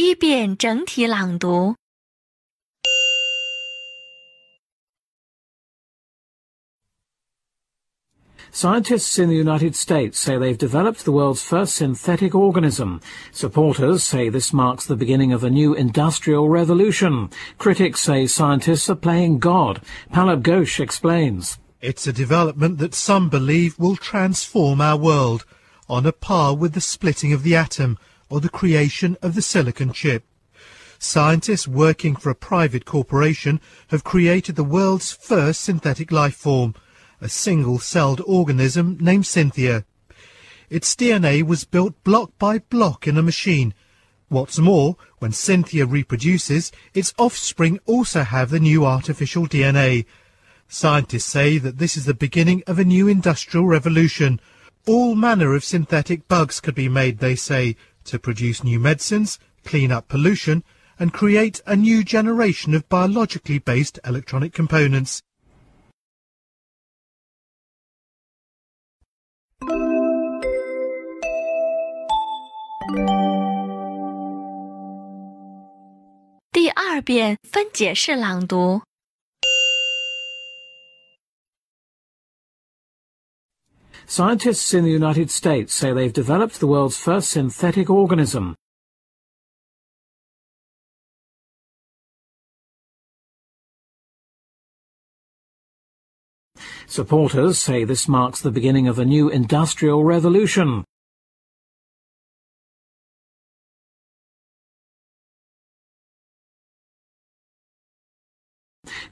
一遍整体朗读。Scientists in the United States say they've developed the world's first synthetic organism. Supporters say this marks the beginning of a new industrial revolution. Critics say scientists are playing God. Pallab Ghosh explains. It's a development that some believe will transform our world, on a par with the splitting of the atom or the creation of the silicon chip. Scientists working for a private corporation have created the world's first synthetic life form, a single-celled organism named Synthia. Its DNA was built block by block in a machine. What's more, when Synthia reproduces, its offspring also have the new artificial DNA. Scientists say that this is the beginning of a new industrial revolution. All manner of synthetic bugs could be made, they say, to produce new medicines, clean up pollution, and create a new generation of biologically based electronic components. Scientists in the United States say they've developed the world's first synthetic organism. Supporters say this marks the beginning of a new industrial revolution.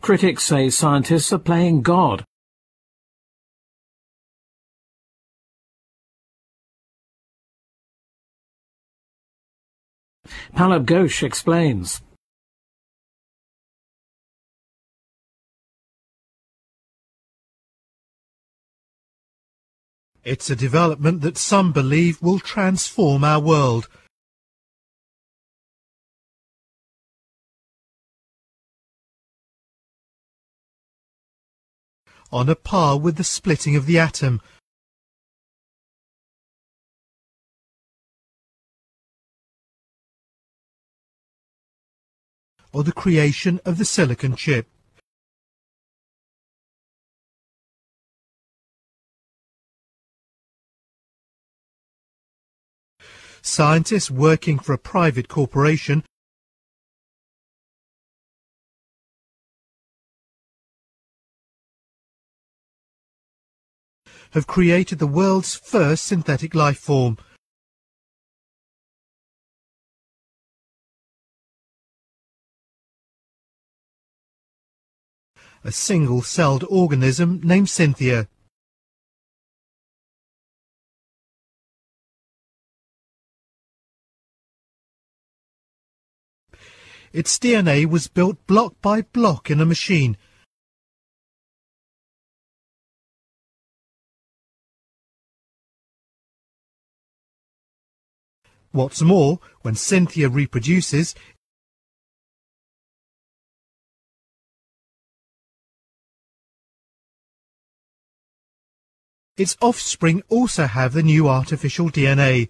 Critics say scientists are playing God. Pallab Ghosh explains. It's a development that some believe will transform our world. On a par with the splitting of the atom, or the creation of the silicon chip. Scientists working for a private corporation have created the world's first synthetic life form. A single-celled organism named Synthia. Its DNA was built block by block in a machine. What's more, when Synthia reproduces, its offspring also have the new artificial DNA.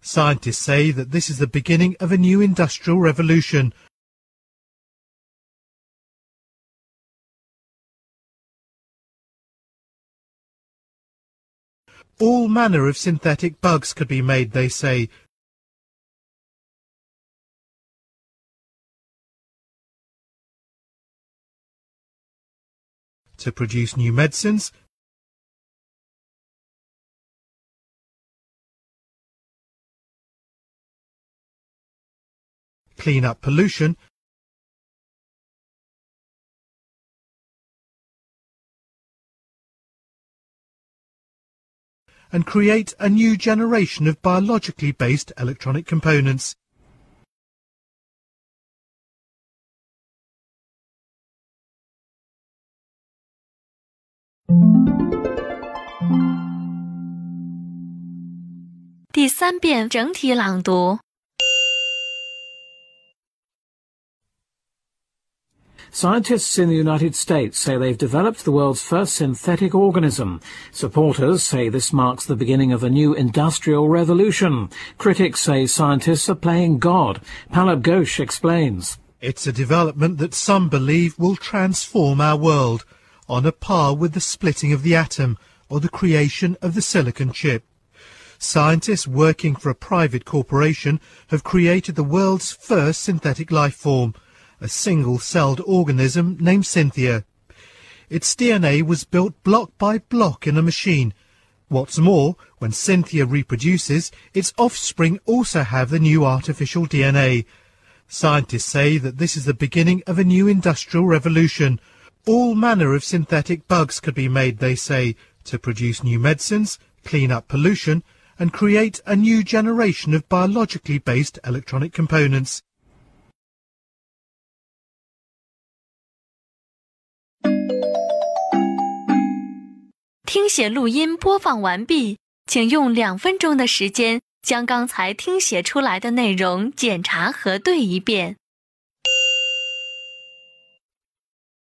Scientists say that this is the beginning of a new industrial revolution. All manner of synthetic bugs could be made, they say. To produce new medicines, clean up pollution, and create a new generation of biologically based electronic components. Scientists in the United States say they've developed the world's first synthetic organism. Supporters say this marks the beginning of a new industrial revolution. Critics say scientists are playing God. Pallab Ghosh explains. It's a development that some believe will transform our world, on a par with the splitting of the atom or the creation of the silicon chip. Scientists working for a private corporation have created the world's first synthetic life form, a single-celled organism named Synthia. Its DNA was built block by block in a machine. What's more, when Synthia reproduces, its offspring also have the new artificial DNA. Scientists say that this is the beginning of a new industrial revolution. All manner of synthetic bugs could be made, they say, to produce new medicines, clean up pollution, and create a new generation of biologically based electronic components.